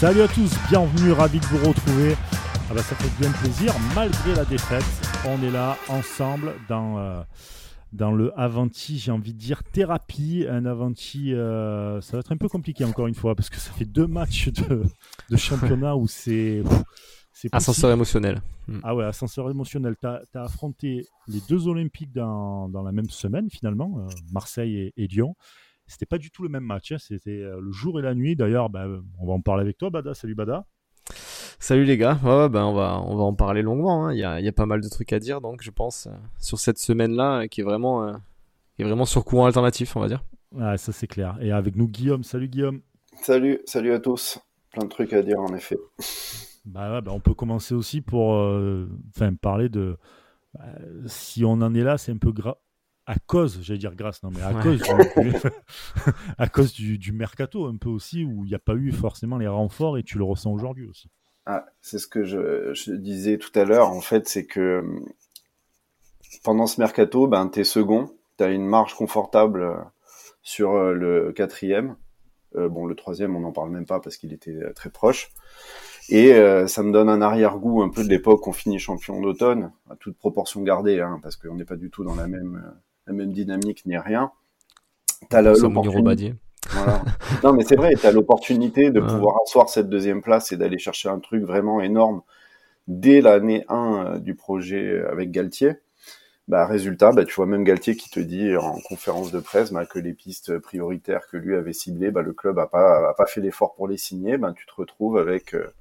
Salut à tous, bienvenue, ravi de vous retrouver. Ah bah, ça fait bien plaisir, malgré la défaite, on est là ensemble dans, euh, dans le Avanti, j'ai envie de dire thérapie. Un Avanti, euh, ça va être un peu compliqué encore une fois, parce que ça fait deux matchs de, de championnat où c'est... Ascenseur émotionnel. Ah ouais, ascenseur émotionnel. Tu as, affronté les deux Olympiques dans, dans la même semaine finalement, euh, Marseille et, et Lyon c'était pas du tout le même match. Hein. C'était euh, le jour et la nuit. D'ailleurs, bah, on va en parler avec toi, Bada. Salut, Bada. Salut les gars. Ouais, ben on va on va en parler longuement. Hein. Il, y a, il y, a, pas mal de trucs à dire, donc je pense euh, sur cette semaine-là qui est vraiment euh, qui est vraiment sur courant alternatif, on va dire. Ah, ça c'est clair. Et avec nous Guillaume. Salut Guillaume. Salut, salut à tous. Plein de trucs à dire en effet. Bah, ouais, bah on peut commencer aussi pour enfin parler de bah, si on en est là, c'est un peu grave à cause, j'allais dire grâce, non, mais à cause, du, à cause du, mercato un peu aussi, où il n'y a pas eu forcément les renforts et tu le ressens aujourd'hui aussi. Ah, c'est ce que je, disais tout à l'heure, en fait, c'est que pendant ce mercato, ben, tu es second, tu as une marge confortable euh, sur euh, le quatrième. Euh, bon, le troisième, on n'en parle même pas parce qu'il était très proche. Et ça me donne un arrière-goût un peu de l'époque on finit champion d'automne, à toute proportion gardée, hein, parce qu'on n'est pas du tout dans la même la même dynamique ni rien. T'as l'opportunité. Voilà. non, mais c'est vrai, tu as l'opportunité de pouvoir asseoir cette deuxième place et d'aller chercher un truc vraiment énorme dès l'année 1 euh, du projet avec Galtier. Bah, résultat, bah, tu vois même Galtier qui te dit en conférence de presse bah, que les pistes prioritaires que lui avait ciblées, bah, le club a pas, a pas fait l'effort pour les signer. Bah, tu te retrouves avec euh,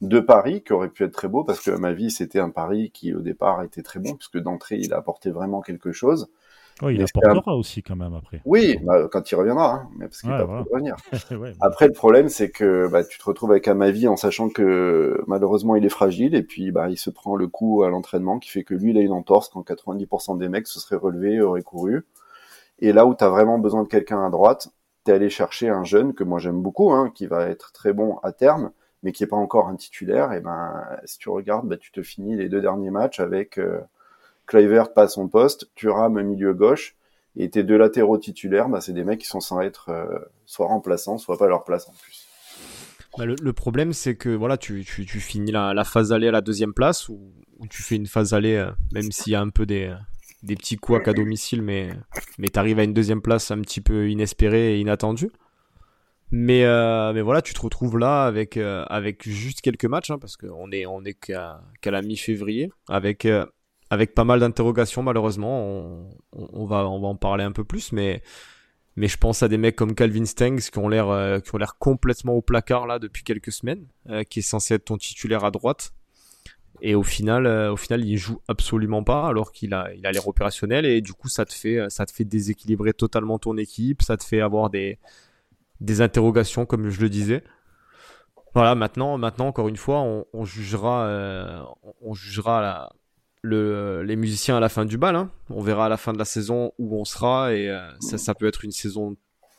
deux paris qui auraient pu être très beaux parce que à ma vie, c'était un pari qui au départ était très bon puisque d'entrée, il a apporté vraiment quelque chose. Oui, il apportera aussi quand même après. Oui, bah, quand il reviendra, hein, mais parce qu'il va revenir. Après, le problème, c'est que bah, tu te retrouves avec Amavi en sachant que malheureusement il est fragile et puis bah, il se prend le coup à l'entraînement qui fait que lui il a une entorse quand 90% des mecs se seraient relevés, auraient couru. Et là où tu as vraiment besoin de quelqu'un à droite, tu es allé chercher un jeune que moi j'aime beaucoup, hein, qui va être très bon à terme, mais qui est pas encore un titulaire. Et ben si tu regardes, tu te finis les deux derniers matchs avec euh, Kluivert pas son poste, Thuram milieu gauche, et tes deux latéraux titulaires, bah, c'est des mecs qui sont sans être euh, soit remplaçants, soit pas leur place en plus. Bah, le, problème, c'est que voilà, tu, tu, finis la, phase aller à la deuxième place, ou, tu fais une phase aller, euh, même s'il y a un peu des, des petits couacs à domicile, mais, mais tu arrives à une deuxième place un petit peu inespérée et inattendue. Mais, euh, mais voilà, tu te retrouves là avec, avec juste quelques matchs, hein, parce qu'on est, on est qu'à la mi-février, avec avec pas mal d'interrogations malheureusement. On, va, on va en parler un peu plus, mais, mais je pense à des mecs comme Calvin Stengs qui ont l'air, euh, qui ont l'air complètement au placard là depuis quelques semaines, euh, qui est censé être ton titulaire à droite. Et au final, euh, au final, il joue absolument pas alors qu'il a, il a l'air opérationnel et du coup, ça te fait, ça te fait déséquilibrer totalement ton équipe, ça te fait avoir des, des interrogations comme je le disais. Voilà, maintenant, maintenant encore une fois, on, jugera, on jugera la, le, les musiciens à la fin du bal. Hein. On verra à la fin de la saison où on sera et euh, ça, ça peut être une saison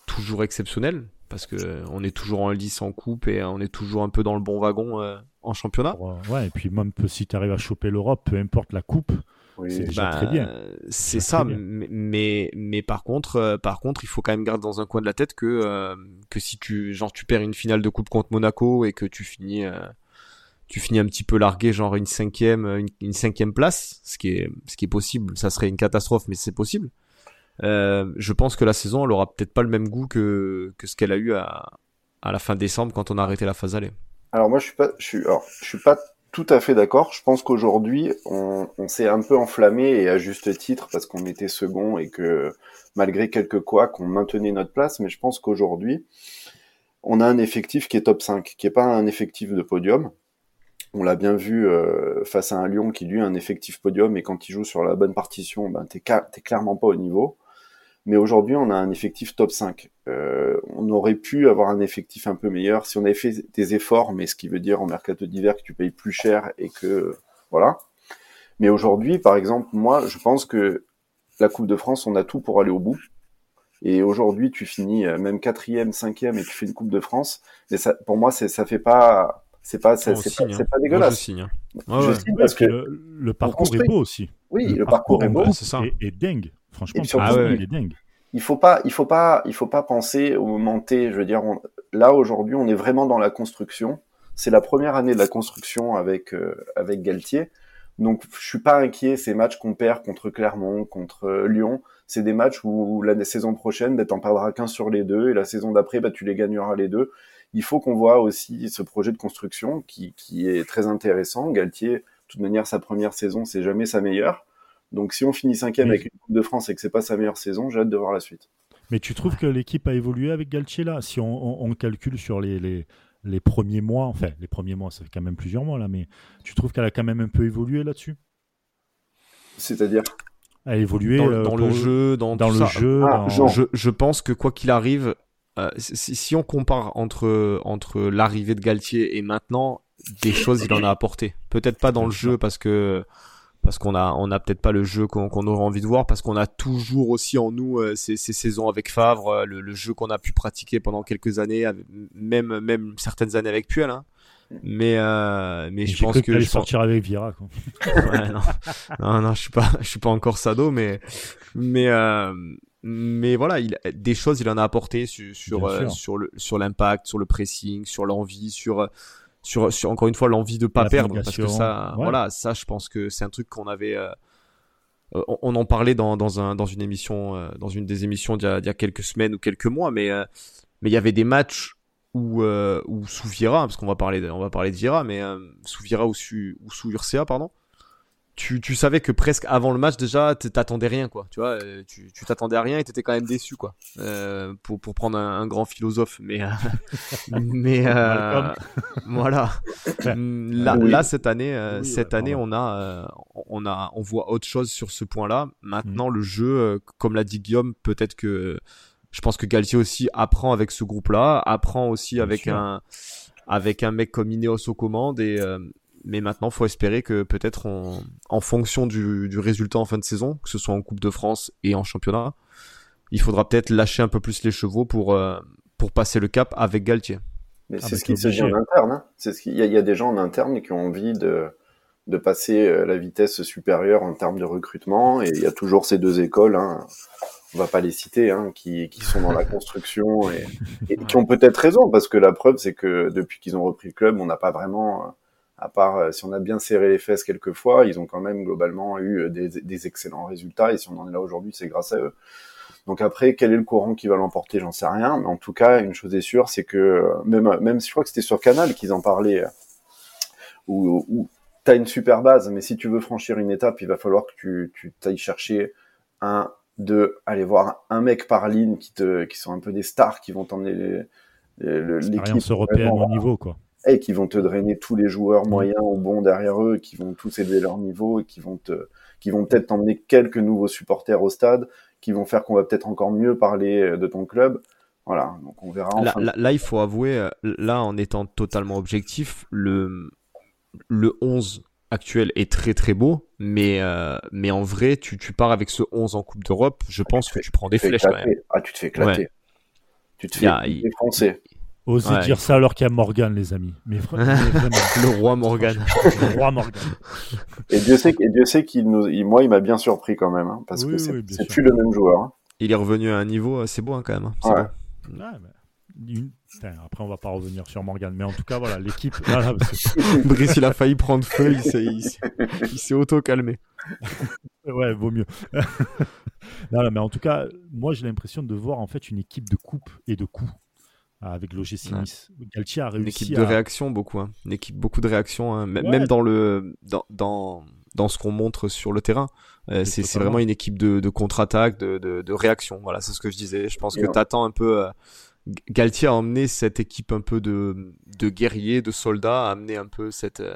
toujours exceptionnelle parce que euh, on est toujours en lice en coupe et on est toujours un peu dans le bon wagon euh, en championnat. Ouais, et puis même si tu arrives à choper l'Europe, peu importe la coupe, c'est déjà bah, très bien. C'est ça, mais, mais, mais par contre, par contre, il faut quand même garder dans un coin de la tête que que si tu genre tu perds une finale de coupe contre Monaco et que tu finis tu finis un petit peu largué, genre une cinquième, une, cinquième place, ce qui est, ce qui est possible. Ça serait une catastrophe, mais c'est possible. Euh, je pense que la saison, elle aura peut-être pas le même goût que, que ce qu'elle a eu à, à la fin décembre quand on a arrêté la phase aller. Alors moi, je suis pas, je suis, alors, je suis pas tout à fait d'accord. Je pense qu'aujourd'hui, on, on s'est un peu enflammé et à juste titre parce qu'on était second et que malgré quelques quoi, qu'on maintenait notre place. Mais je pense qu'aujourd'hui, on a un effectif qui est top 5, qui est pas un effectif de podium. On l'a bien vu euh, face à un Lyon qui lui a un effectif podium et quand il joue sur la bonne partition, ben t'es, clairement pas au niveau. Mais aujourd'hui, on a un effectif top 5. Euh, on aurait pu avoir un effectif un peu meilleur si on avait fait des efforts, mais ce qui veut dire en mercato d'hiver que tu payes plus cher et que voilà. Mais aujourd'hui, par exemple, moi, je pense que la Coupe de France, on a tout pour aller au bout. Et aujourd'hui, tu finis euh, même quatrième, cinquième et tu fais une Coupe de France. Mais ça, pour moi, c'est, ça fait pas c'est pas, c'est, pas, hein. pas, dégueulasse. je signe. Hein. je signe parce que le, parcours est beau aussi. Oui, le, parcours, est beau. C'est ça. Et, dingue. Franchement, ah il est dingue. Il faut pas, il faut pas, il faut pas penser au moment T. Je veux dire, là aujourd'hui, on est vraiment dans la construction. C'est la première année de la construction avec avec Galtier. Donc je suis pas inquiet. Ces matchs qu'on perd contre Clermont, contre Lyon, c'est des matchs où la saison prochaine, bah, t'en perdras qu'un sur les deux, et la saison d'après, bah, tu les gagneras les deux. Il faut qu'on voit aussi ce projet de construction qui, qui est très intéressant. Galtier, de toute manière, sa première saison, c'est jamais sa meilleure. Donc si on finit cinquième avec une Coupe de France et que c'est pas sa meilleure saison, j'ai hâte de voir la suite. Mais tu trouves que l'équipe a évolué avec Galtier là? Si on, on, calcule sur les, les, les, premiers mois, enfin les premiers mois, ça fait quand même plusieurs mois là, mais tu trouves qu'elle a quand même un peu évolué là-dessus? C'est-à-dire? À évoluer dans, le jeu, dans, dans le jeu. Ah, je, je, pense que quoi qu'il arrive, euh, si, si, on compare entre entre l'arrivée de Galtier et maintenant, des choses il en a apporté. Peut-être pas dans le jeu parce que parce qu'on a on a peut-être pas le jeu qu'on aurait envie de voir parce qu'on a toujours aussi en nous euh, ces, ces, saisons avec Favre, euh, le, le jeu qu'on a pu pratiquer pendant quelques années, même même certaines années avec Puel. Hein. Mais euh, mais je pense que, je sortir avec Vira. Quoi. ouais, non. non. non je suis pas je suis pas encore sado mais mais euh, mais voilà il des choses il en a apporté sur sur euh, sur le sur l'impact sur le pressing sur l'envie sur sur sur encore une fois l'envie de pas perdre. Parce que ça voilà ça je pense que c'est un truc qu'on avait euh, on, on, en parlait dans dans un dans une émission euh, dans une des émissions d'il y, y, a quelques semaines ou quelques mois mais mais il y avait des matchs euh, ou sous Viera parce qu'on va parler de, on va parler de Viera mais sous Viera ou, su, ou sous Urcea pardon tu, tu savais que presque avant le match déjà t'attendais rien quoi. Tu vois euh, tu tu t'attendais à rien et t'étais quand même déçu quoi. Euh, pour pour prendre un, grand philosophe mais euh, mais voilà. Là là cette année cette année on a on a on voit autre chose sur ce point là maintenant mm. le jeu comme l'a dit Guillaume peut-être que je pense que Galtier aussi apprend avec ce groupe-là, apprend aussi avec un avec un mec comme Ineos aux commandes et euh, mais maintenant faut espérer que peut-être en fonction du, du, résultat en fin de saison, que ce soit en Coupe de France et en championnat, il faudra peut-être lâcher un peu plus les chevaux pour euh, pour passer le cap avec Galtier. Mais ah, c'est ce qui se dit en interne. Hein. C'est ce qu'il y, a, il y a des gens en interne qui ont envie de de passer euh, la vitesse supérieure en termes de recrutement et il y a toujours ces deux écoles. Hein on va pas les citer, hein, qui, qui sont dans la construction et, et qui ont peut-être raison, parce que la preuve, c'est que depuis qu'ils ont repris le club, on n'a pas vraiment, à part euh, si on a bien serré les fesses quelques fois, ils ont quand même globalement eu des, des excellents résultats, et si on en est là aujourd'hui, c'est grâce à eux. Donc après, quel est le courant qui va l'emporter, j'en sais rien, mais en tout cas, une chose est sûre, c'est que même, même si je crois que c'était sur Canal qu'ils en parlaient, où, où tu as une super base, mais si tu veux franchir une étape, il va falloir que tu, tu ailles chercher un de aller voir un mec par ligne qui te, qui sont un peu des stars, qui vont t'emmener l'équipe européenne au niveau, quoi. Et qui vont te drainer tous les joueurs moyens ou bons derrière eux, qui vont tous élever leur niveau et qui vont te, qui vont peut-être t'emmener quelques nouveaux supporters au stade, qui vont faire qu'on va peut-être encore mieux parler de ton club. Voilà, donc on verra. Là, là, il faut avouer, euh, là, en étant totalement objectif, le, le 11 actuel est très très beau, mais euh, mais en vrai, tu, tu pars avec ce 11 en Coupe d'Europe, je pense que tu prends des flèches quand même. Ah, tu te fais éclater. Tu te fais défoncer. Osez dire ça alors qu'il y a Morgan, les amis. Mais, vraiment. le roi Morgan. le roi Morgan. Et Dieu sait, et Dieu sait qu'il nous, moi, il m'a bien surpris quand même, hein, parce que c'est plus le même joueur. Hein. Il est revenu à un niveau, c'est beau hein, quand même. Hein. C'est Bon. Une, après, on va pas revenir sur Morgan, mais en tout cas, voilà, l'équipe. Brice, il a failli prendre feu, il s'est auto-calmé. ouais, vaut mieux. non, mais en tout cas, moi, j'ai l'impression de voir en fait une équipe de coupe et de coups avec l'OGC Nice. Galtier a réussi. Une équipe de réaction, beaucoup. Hein. Une équipe, beaucoup de réaction, hein. même dans, le, dans, dans, dans ce qu'on montre sur le terrain. Euh, c'est vraiment une équipe de, de contre-attaque, de, de, de, réaction. Voilà, c'est ce que je disais. Je pense que tu attends un peu. Euh, Galtier a emmené cette équipe un peu de, de guerriers, de soldats, a amené un peu cette, euh,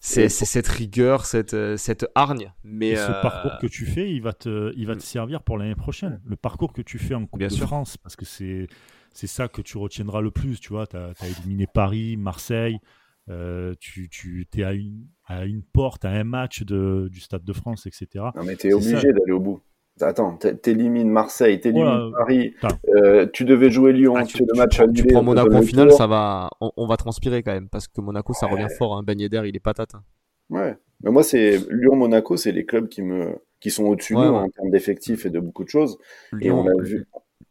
c'est, cette rigueur, cette, cette hargne. Mais ce euh, parcours que tu fais, il va te, il va te servir pour l'année prochaine. Le parcours que tu fais en Coupe de France, parce que c'est, c'est ça que tu retiendras le plus. Tu vois, tu as, éliminé Paris, Marseille. tu, tu es à une, à une porte, à un match de, du Stade de France, etc. Non, mais tu es obligé d'aller au bout. Attends, t'élimines Marseille, t'élimines Paris, euh, tu devais jouer Lyon, ah, tu, le match tu, prends Monaco en finale, ça va, on, va transpirer quand même, parce que Monaco, ça revient fort, hein. Ben d'air, il est patate. Hein. Ouais, mais moi, c'est Lyon-Monaco, c'est les clubs qui me, qui sont au-dessus de nous en termes d'effectifs et de beaucoup de choses. et on l'a vu.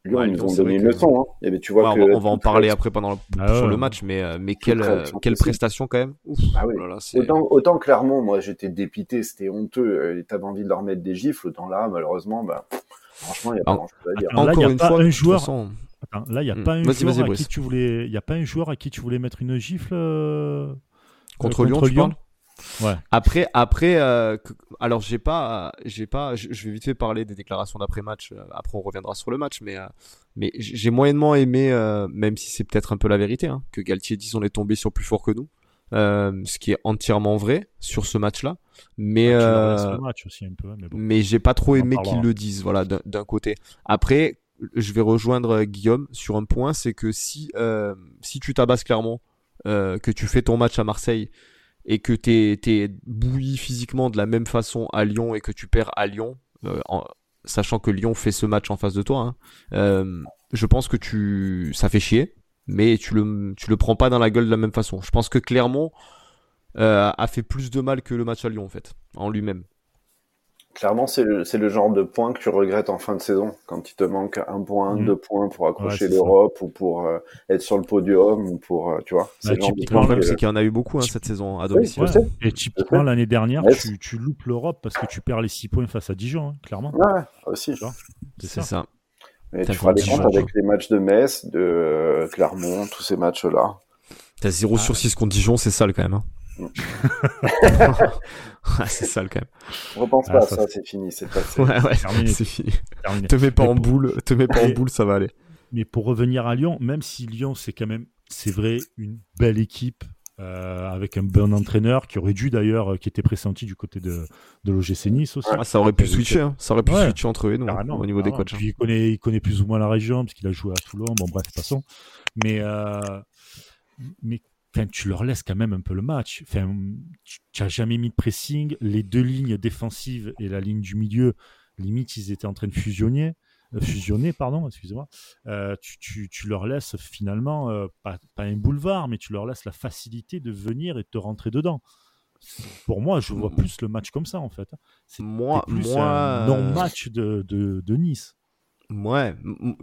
Lyon, Ouais, ils Lyon, nous ont donné que- leçon. Hein. Et ben, tu vois Ouais, que on, va, en parler après pendant le, Ah sur ouais. le match, mais, euh, mais quelle, euh, réaction quelle prestation quand même. Ouf, Ah oui. oh Autant, autant Clermont, moi j'étais dépité, c'était honteux, euh, et t'avais envie de leur mettre des gifles, autant là, malheureusement, bah, franchement, il n'y a pas grand chose à dire. Attends, là, Encore y a une pas fois, un joueur- façon, Attends, là, il n'y a pas un joueur vas-y, à Brice. qui tu voulais. Il y a pas un joueur à qui tu voulais mettre une gifle euh, contre euh, Lyon, tu parles Ouais. Après, après, euh, alors j'ai pas, j'ai pas, je vais vite fait parler des déclarations d'après match. euh, Après, on reviendra sur le match, mais euh, mais j'ai moyennement aimé, euh, même si c'est peut-être un peu la vérité, hein, que Galtier dise on est tombé sur plus fort que nous, euh, ce qui est entièrement vrai sur ce match-là. Mais laisses euh, le match aussi un peu. Mais bon. mais j'ai pas trop On aimé qu'ils le disent, voilà, d'un- côté. Après, je vais rejoindre Guillaume sur un point, c'est que si euh, si tu tabasses clairement, euh, que tu fais ton match à Marseille et que t'es t'es bouilli physiquement de la même façon à Lyon et que tu perds à Lyon, euh, en, sachant que Lyon fait ce match en face de toi, hein, euh, je pense que tu ça fait chier, mais tu le tu le prends pas dans la gueule de la même façon. Je pense que Clermont euh, a fait plus de mal que le match à Lyon en fait, en lui-même. Clairement, c'est le, genre de point que tu regrettes en fin de saison, quand il te manque un point, Mhm. deux points pour accrocher Ouais, l'Europe ou pour euh, être sur le podium ou pour, euh, tu vois. C'est Bah, typiquement, Le problème, c'est qu'il y en a eu beaucoup hein, cette saison à domicile. Et typiquement, l'année dernière, tu, tu loupes l'Europe parce que tu perds les 6 points face à Dijon, hein, clairement. Ouais, aussi. C'est ça. ça. Et tu feras un comptes avec les matchs de Metz, de euh, Clermont, tous ces matchs-là. T'as 0 Ah. sur 6 contre Dijon, c'est sale quand même. Hein. Ah, c'est sale quand même. Repense Ah, pas à ça, ça, c'est- fini, c'est passé. Ouais, ouais, Terminé. c'est fini. Terminé. Te mets pas Mais en pour- boule, te mets pas en boule, ça va aller. Mais pour revenir à Lyon, même si Lyon, c'est quand même, c'est vrai, une belle équipe euh, avec un bon entraîneur qui aurait dû d'ailleurs, euh, qui était pressenti du côté de, de l'OGC Nice aussi. Ah, ça aurait pu switcher, hein. ça aurait pu Ouais. switcher entre eux nous, hein, Carrément, au niveau des carrément. coachs. hein. Puis il connaît, il connaît plus ou moins la région parce qu'il a joué à Toulon. Bon, bref, passons. Mais, euh, mais enfin, tu leur laisses quand même un peu le match. Enfin, tu n'as jamais mis de pressing. Les deux lignes défensives et la ligne du milieu, limite, ils étaient en train de fusionner. euh, fusionner, pardon, excusez-moi. Euh, tu, tu, tu leur laisses finalement, euh, pas, pas un boulevard, mais tu leur laisses la facilité de venir et de te rentrer dedans. Pour moi, je vois plus le match comme ça, en fait. C'est Moi, plus moi, un non-match de, de, de Nice. Ouais,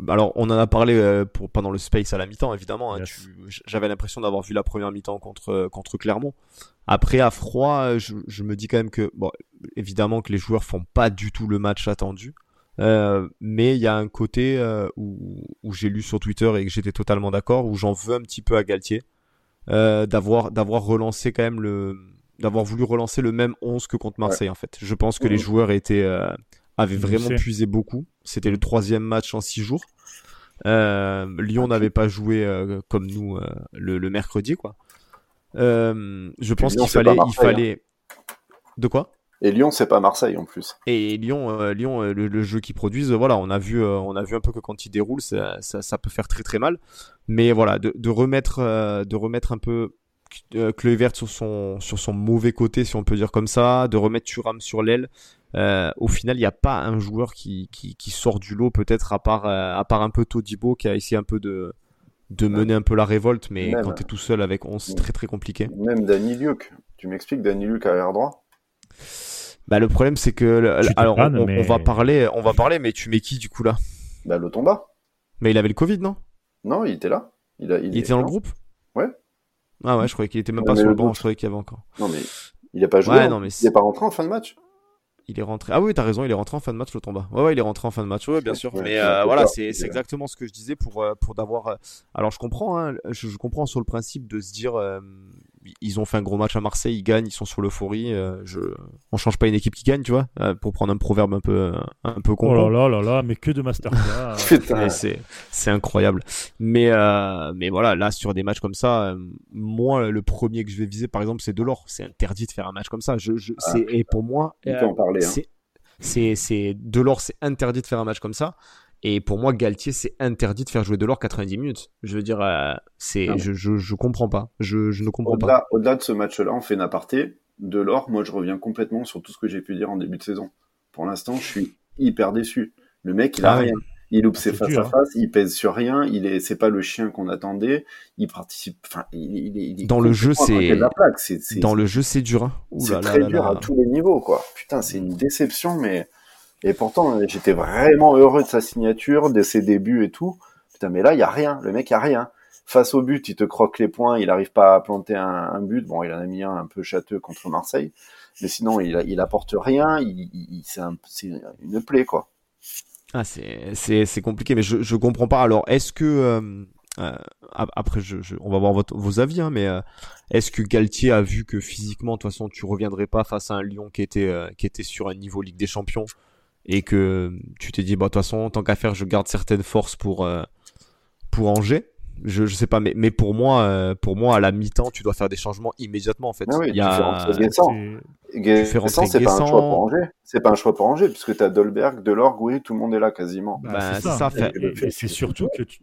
alors on en a parlé euh, pour, pendant le space à la mi-temps, évidemment. hein, Yes. J'avais l'impression d'avoir vu la première mi-temps contre, euh, contre Clermont. Après, à froid, euh, je, je me dis quand même que, bon, évidemment que les joueurs font pas du tout le match attendu. Euh, mais il y a un côté euh, où, où j'ai lu sur Twitter et que j'étais totalement d'accord, où j'en veux un petit peu à Galtier, euh, d'avoir d'avoir relancé quand même le, d'avoir voulu relancer le même 11 que contre Marseille en fait. Je pense que les Mhm. joueurs étaient euh, avaient vraiment puisé beaucoup. C'était le troisième match en six jours. Euh, Lyon n'avait pas joué euh, comme nous euh, le, le mercredi quoi. Je pense qu'il fallait, il hein. fallait. De quoi? Et Lyon, c'est pas Marseille en plus. Et Lyon, Lyon, le, le jeu qu'ils produisent, voilà, on a vu, on a vu un peu que quand ils déroulent, ça, ça, ça peut faire très très mal. Mais voilà, de, de remettre, de remettre un peu Kluivert sur son, sur son mauvais côté, si on peut dire comme ça, de remettre Thuram sur l'aile. Euh, au final, il n'y a pas un joueur qui, qui, qui sort du lot, peut-être à part, euh, à part un peu Todibo qui a essayé un peu de, de mener un peu la révolte, mais Même. quand t'es tout seul avec 11, c'est très très compliqué. Même Danny Luc. Tu m'expliques Danny Luc arrière droit? Bah le problème c'est que, le- Tu alors on, on mais- va parler, on va parler, mais tu mets qui du coup là? Bah, Lotomba. Mais il avait le Covid, non? Non, il était là. Il, a, Il était dans le groupe? Ouais. Ah ouais, je croyais qu'il était même Non, pas sur le le banc, je croyais qu'il y avait encore. Non, mais il a pas joué. Ouais, hein. non, mais il c'est- est pas rentré en fin de match. Il est rentré. Ah oui, t'as raison, il est rentré en fin de match, le tomba. Ouais, ouais, il est rentré en fin de match, ouais, bien sûr. ouais, Mais euh, voilà, c'est exactement ce que je disais pour euh, pour d'avoir. euh, Alors je comprends, hein, je, je comprends sur le principe de se dire, euh, ils ont fait un gros match à Marseille, ils gagnent, ils sont sur l'euphorie. euh, je, on change pas une équipe qui gagne, tu vois, euh, pour prendre un proverbe un peu un peu con. Oh là là là là, mais que de masterclass. C'est c'est incroyable. Mais euh, mais voilà, là sur des matchs comme ça, euh, moi le premier que je vais viser par exemple c'est Delors. C'est interdit de faire un match comme ça. Je, je Ah, et pour moi euh. Hein. c'est c'est c'est Delors c'est interdit de faire un match comme ça. Et pour moi Galtier c'est interdit de faire jouer Delors 90 minutes. Je veux dire euh, c'est je, je je comprends pas. Je je ne comprends pas. Au-delà, de ce match-là, on fait une aparté. De l'or, moi, je reviens complètement sur tout ce que j'ai pu dire en début de saison. Pour l'instant, je suis hyper déçu. Le mec, il a Ah rien. Il loupe ses face dur, à hein. face, il pèse sur rien, il est, c'est pas le chien qu'on attendait, il participe, enfin, il, il Dans le jeu, c'est- de la plaque? C'est, c'est, Dans le jeu c'est dur. Hein. C'est là très là dur à tous les niveaux, quoi. Putain, c'est une déception, mais Et pourtant, j'étais vraiment heureux de sa signature, de ses débuts et tout. Putain, mais là, il y a rien. Le mec, il a rien. Face au but, il te croque les points, il n'arrive pas à planter un, but. Bon, il en a mis un un peu châteux contre Marseille. Mais sinon, il, il apporte rien. Il, c'est une plaie, quoi. Ah, c'est compliqué, mais je, je comprends pas. Alors, est-ce que. Euh, euh, après, je, on va voir votre, vos avis, hein, mais euh, est-ce que Galtier a vu que physiquement, de toute façon, tu reviendrais pas face à un Lyon qui était, qui était sur un niveau Ligue des Champions et que tu t'es dit, bah, de toute façon, tant qu'à faire, je garde certaines forces pour, pour Angers je, je sais pas, mais, mais pour moi, euh, pour moi, à la mi-temps, tu dois faire des changements immédiatement en fait. Ah oui, Il y a... Guessant. c'est pas un choix pour Angers. C'est pas un choix pour Angers, puisque tu as Dolberg, Delors, oui, tout le monde est là quasiment. Bah, c'est ça. c'est surtout que tu,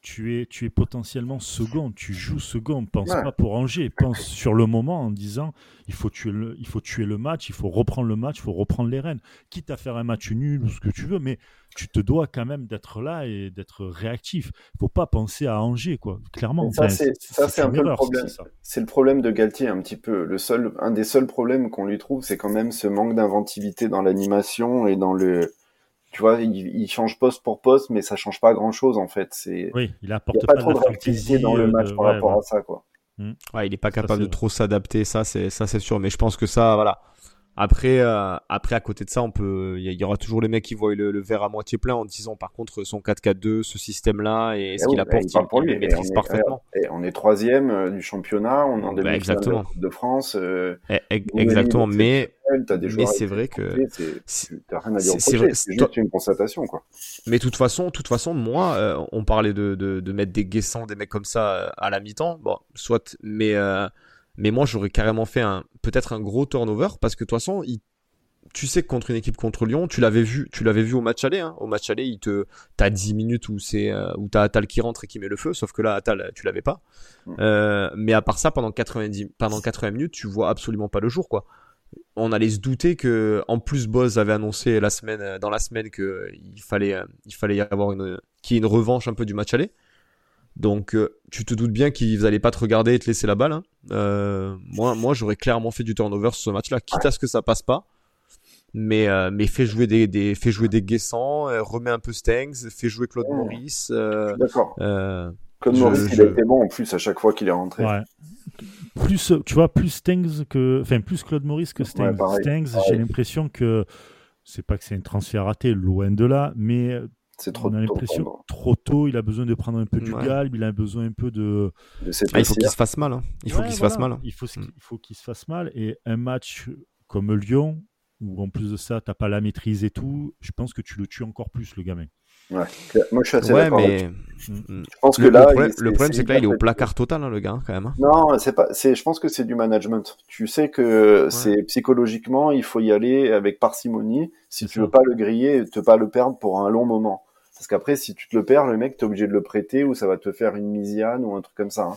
tu es, tu es potentiellement second, tu joues second. Pense pas pour Angers, pense sur le moment en disant il faut, tuer le, il faut tuer le match, il faut reprendre le match, il faut reprendre les rênes. Quitte à faire un match nul ou ce que tu veux, mais tu te dois quand même d'être là et d'être réactif. Il faut pas penser à Angers, quoi, clairement. ça, c'est un peu le problème. C'est le problème de Galtier, un petit peu. Le seul, un des seuls problèmes qu'on lui trouve, c'est quand même ce manque d'inventivité dans l'animation et dans le tu vois, il, change poste pour poste, mais ça change pas grand chose en fait. C'est oui, il apporte pas, trop de réactivité dans le euh, match par rapport à ça, quoi. Hmm. Ouais, il est pas capable de trop s'adapter, ça c'est ça c'est sûr. Mais je pense que ça, voilà, après, euh, après, à côté de ça, on peut, il y, aura toujours les mecs qui voient le, verre à moitié plein en disant, par contre, son 4-4-2, ce système-là et ce eh qu'il apporte, il, il, maîtrise parfaitement. Et on est troisième euh, du championnat, on est en bah, exactement. de France. Euh, eh, exactement, mais, mais c'est vrai que t'as rien à dire c'est juste une constatation, quoi. Mais de toute façon, toute façon, moi, on parlait de, de, de mettre des guessants, des mecs comme ça à la mi-temps, bon, soit, mais mais moi, j'aurais carrément fait un peut-être un gros turnover parce que de toute façon, tu sais que contre une équipe contre Lyon, tu l'avais vu, tu l'avais vu au match aller. Hein. Au match aller, il te, t'as 10 minutes où c'est euh, où t'as Atal qui rentre et qui met le feu. Sauf que là, Atal, tu l'avais pas. Euh, mais à part ça, pendant 90, pendant 80 minutes, tu vois absolument pas le jour, quoi. On allait se douter que, en plus, Boz avait annoncé la semaine, dans la semaine que il fallait, il fallait y avoir une, qu'il y ait une revanche un peu du match aller. Donc, euh, tu te doutes bien qu'ils n'allaient pas te regarder et te laisser la balle. Hein. Euh, moi, moi j'aurais clairement fait du turnover sur ce match-là, quitte à ce que ça passe pas. Mais, euh, mais fais jouer des, des, fais jouer des Guessants, remets un peu Stengs, fais jouer Claude Maurice. D'accord. Claude Maurice, il a été bon en plus à chaque fois qu'il est rentré. Ouais. Plus, tu vois, plus Stengs que, enfin, plus Claude Maurice que Stengs. Stengs, j'ai l'impression que c'est pas que c'est un transfert raté, loin de là, mais c'est trop On a l'impression trop tôt, il a besoin de prendre un peu du galbe, il a besoin un peu de. Ah, il faut qu'il se fasse mal. Hein. Il faut qu'il se fasse mal. Il faut, mm. il faut qu'il se fasse mal. Et un match comme Lyon, où en plus de ça, tu n'as pas la maîtrise et tout, je pense que tu le tues encore plus, le gamin. Ouais. Moi, je suis assez d'accord. Mais... Mm. Je pense que le, là, le problème, c'est que là, il est au placard total, hein, le gars, quand même. Hein. Non, c'est pas. C'est. Je pense que c'est du management. Tu sais que c'est psychologiquement, il faut y aller avec parcimonie. Si tu veux pas le griller, te pas le perdre pour un long moment. Parce qu'après, si tu te le perds, le mec, t'es obligé de le prêter ou ça va te faire une misiane ou un truc comme ça. Hein.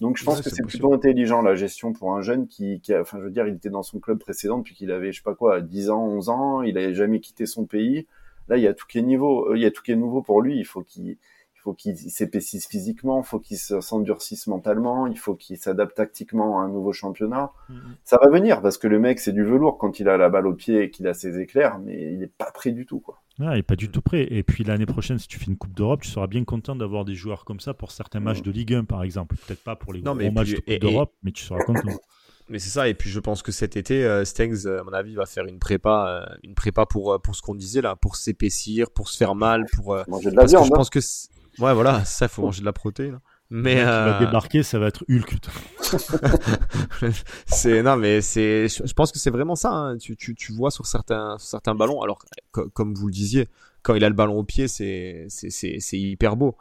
Donc je pense que c'est plutôt intelligent la gestion pour un jeune qui, qui enfin je veux dire, il était dans son club précédent depuis qu'il avait, je sais pas quoi, 10 ans, 11 ans, il avait jamais quitté son pays. Là, il y a tout qui est niveau, euh, il y a tout qui est nouveau pour lui. Il faut qu'il, il faut qu'il s'épaississe physiquement, il faut qu'il s'endurcisse mentalement, il faut qu'il s'adapte tactiquement à un nouveau championnat. Mm-hmm. Ça va venir parce que le mec c'est du velours quand il a la balle au pied et qu'il a ses éclairs, mais il est pas prêt du tout quoi. il n'est pas du tout prêt. Et puis l'année prochaine, si tu fais une Coupe d'Europe, tu seras bien content d'avoir des joueurs comme ça pour certains matchs mm. de Ligue 1 par exemple. Peut-être pas pour les gros matchs de Coupe d'Europe, mais tu seras content. Mais c'est ça, et puis je pense que cet été, euh, Stengs, euh, à mon avis, va faire une prépa, euh, une prépa pour, pour ce qu'on disait là, pour s'épaissir, pour se faire mal, pour. manger de la viande. je pense hein. que Ouais, voilà, ça, il faut manger de la protéine. Mais euh... va débarquer, ça va être Hulk. c'est non, mais c'est. Je pense que c'est vraiment ça. Hein. Tu, tu, tu vois sur certains certains ballons. Alors, comme vous le disiez, quand il a le ballon au pied, c'est c'est c'est hyper beau.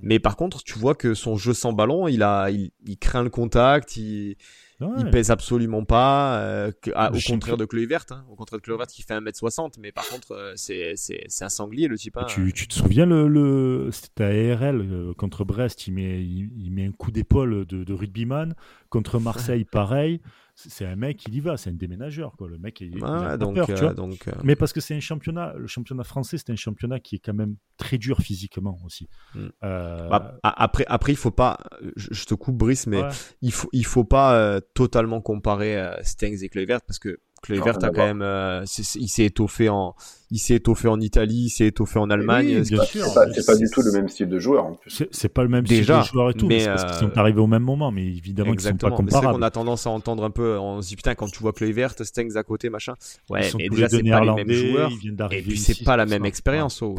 Mais par contre, tu vois que son jeu sans ballon, il a il, il craint le contact, il il pèse absolument pas, euh, au contraire de Kluivert, hein, au contraire de Kluivert qui fait 1m60, mais par contre, euh, c'est, c'est, c'est un sanglier le type. Hein. Tu, tu, te souviens, le, le c'était à ARL euh, contre Brest, il met, il, met un coup d'épaule de, de rugbyman, contre Marseille, pareil c'est un mec, il y va, c'est un déménageur, quoi. Le mec, il, donc, peur, tu vois. Donc, Mais parce que c'est un championnat, le championnat français, c'est un championnat qui est quand même très dur physiquement aussi. Hmm. Bah, après, après, il faut pas, je, te coupe Brice, mais il faut, il faut pas totalement comparer Stengs et Kluivert parce que Kluivert a quand même, euh, il s'est étoffé en, il s'est étoffé en Italie, il s'est étoffé en Allemagne. bien sûr. C'est pas, du tout le même style de joueur. C'est pas le même Déjà, style de joueur et tout. Mais parce qu'ils sont euh, arrivés au même moment, mais évidemment qu'ils sont pas comparables. C'est qu'on a tendance à entendre un peu, on se dit putain quand tu vois Kluivert, Stengs à côté, machin. Ouais, mais déjà c'est pas les mêmes joueurs. Et puis c'est pas la même expérience. Oh,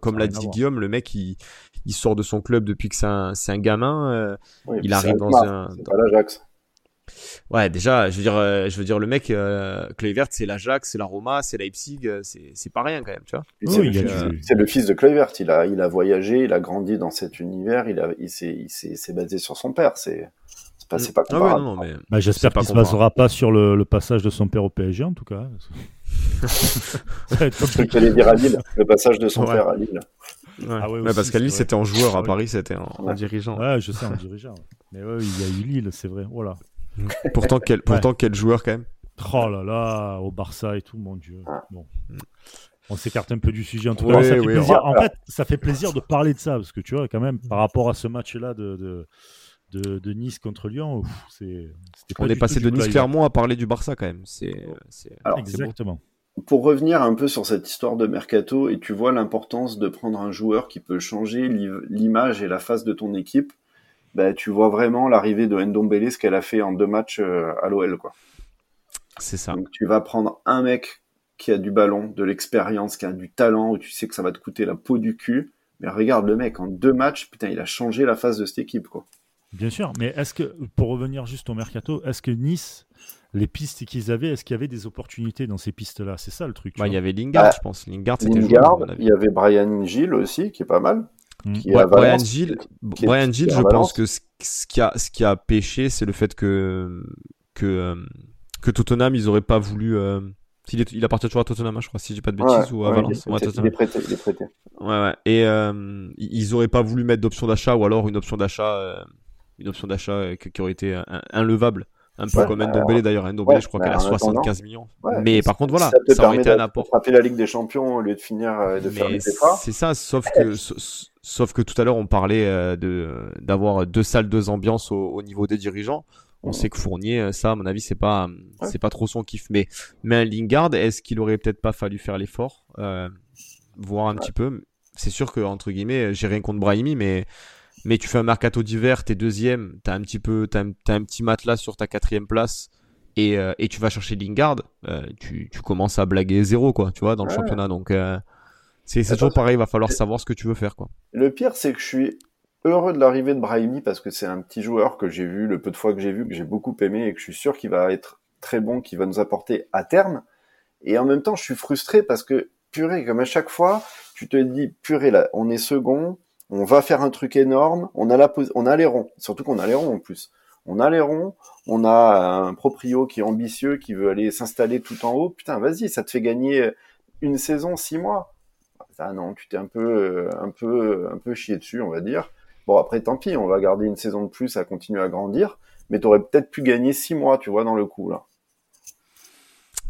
comme l'a dit Guillaume, le mec il, il sort de son club depuis que c'est un, un gamin. Euh, il arrive dans un. Pas l'Ajax. Ouais, déjà, je veux dire, euh, je veux dire, le mec, euh, Kluivert, c'est l'Ajax, c'est la Roma, c'est Leipzig, euh, c'est, c'est pas rien quand même, tu vois. c'est, le, fils de Kluivert. Il a, il a voyagé, il a grandi dans cet univers, il a, il s'est, il s'est, basé sur son père. C'est, c'est pas, c'est pas ah comparable. non, mais... bah, j'espère qu'il se basera pas sur le, le, passage de son père au PSG, en tout cas. Je vais dire à Lille, le passage de son père à Lille. Ouais. Ah ouais, parce qu'à Lille, c'était en joueur, à Paris, c'était en, dirigeant. Ouais, je sais, en dirigeant. Mais ouais, il y a eu Lille, c'est vrai. Voilà. pourtant, quel, pourtant quel joueur quand même. Oh là là, au Barça et tout, mon Dieu. Bon. On s'écarte un peu du sujet en tout cas. En fait, ça fait plaisir de parler de ça parce que tu vois, quand même, par rapport à ce match-là de, de, de, Nice contre Lyon, c'est. On est passé de Nice Clermont à parler du Barça quand même. C'est. Exactement. Pour revenir un peu sur cette histoire de mercato, et tu vois l'importance de prendre un joueur qui peut changer l'image et la face de ton équipe bah, tu vois vraiment l'arrivée de Ndombele, ce qu'elle a fait en deux matchs euh, à l'OL. quoi. C'est ça. Donc tu vas prendre un mec qui a du ballon, de l'expérience, qui a du talent, où tu sais que ça va te coûter la peau du cul. Mais regarde le mec, en deux matchs, putain, il a changé la face de cette équipe. quoi. Bien sûr, mais est-ce que, pour revenir juste au mercato, est-ce que Nice, les pistes qu'ils avaient, est-ce qu'il y avait des opportunités dans ces pistes-là? C'est ça le truc. Bah, il y avait Lingard, ah, je pense. Lingard, c'était Lingard, il y avait Brian Gill aussi, qui est pas mal. Mm. Brian Gill, Brian Gill je pense que ce, qui a, ce qui a pêché, c'est le fait que, que, euh, que Tottenham, ils auraient pas voulu. Euh, il, est, il appartient toujours à Tottenham, hein, je crois, si j'ai pas de bêtises, ou à Valence. Il est, prêté, il est prêté. Ouais, ouais. Et euh, ils auraient pas voulu mettre d'option d'achat, ou alors une option d'achat, euh, une option d'achat qui aurait été inlevable. Un peu comme Ndombele d'ailleurs. Ndombele, je crois qu'elle a 75 millions. mais par contre, voilà, ça, aurait été un apport. Frapper la Ligue des Champions au lieu de finir de faire les C'est ça, sauf que, sauf que tout à l'heure, on parlait euh, de d'avoir deux salles, deux ambiances au, niveau des dirigeants. On sait que Fournier, euh, ça, à mon avis, c'est pas, c'est pas trop son kiff. Mais, mais un Lingard, est-ce qu'il aurait peut-être pas fallu faire l'effort, euh, voir un petit peu? C'est sûr que entre guillemets, j'ai rien contre Brahimi, mais mais tu fais un mercato d'hiver, t'es deuxième, t'as un petit peu, t'as un, as un petit matelas sur ta quatrième place et, euh, et tu vas chercher Lingard, euh, tu, tu commences à blaguer zéro quoi, tu vois, dans le championnat. Donc euh, c'est toujours pareil, il va falloir savoir ce que tu veux faire quoi. Le pire c'est que je suis heureux de l'arrivée de Brahimi parce que c'est un petit joueur que j'ai vu, le peu de fois que j'ai vu, que j'ai beaucoup aimé et que je suis sûr qu'il va être très bon, qu'il va nous apporter à terme. Et en même temps, je suis frustré parce que purée, comme à chaque fois, tu te dis purée là, on est second on va faire un truc énorme, on a la on a les ronds, surtout qu'on a les ronds en plus. On a les ronds, on a un proprio qui est ambitieux, qui veut aller s'installer tout en haut. Putain, vas-y, ça te fait gagner une saison, six mois. Ah non, tu t'es un peu, un peu, un peu chié dessus, on va dire. Bon, après, tant pis, on va garder une saison de plus à continuer à grandir, mais t'aurais peut-être pu gagner six mois, tu vois, dans le coup, là.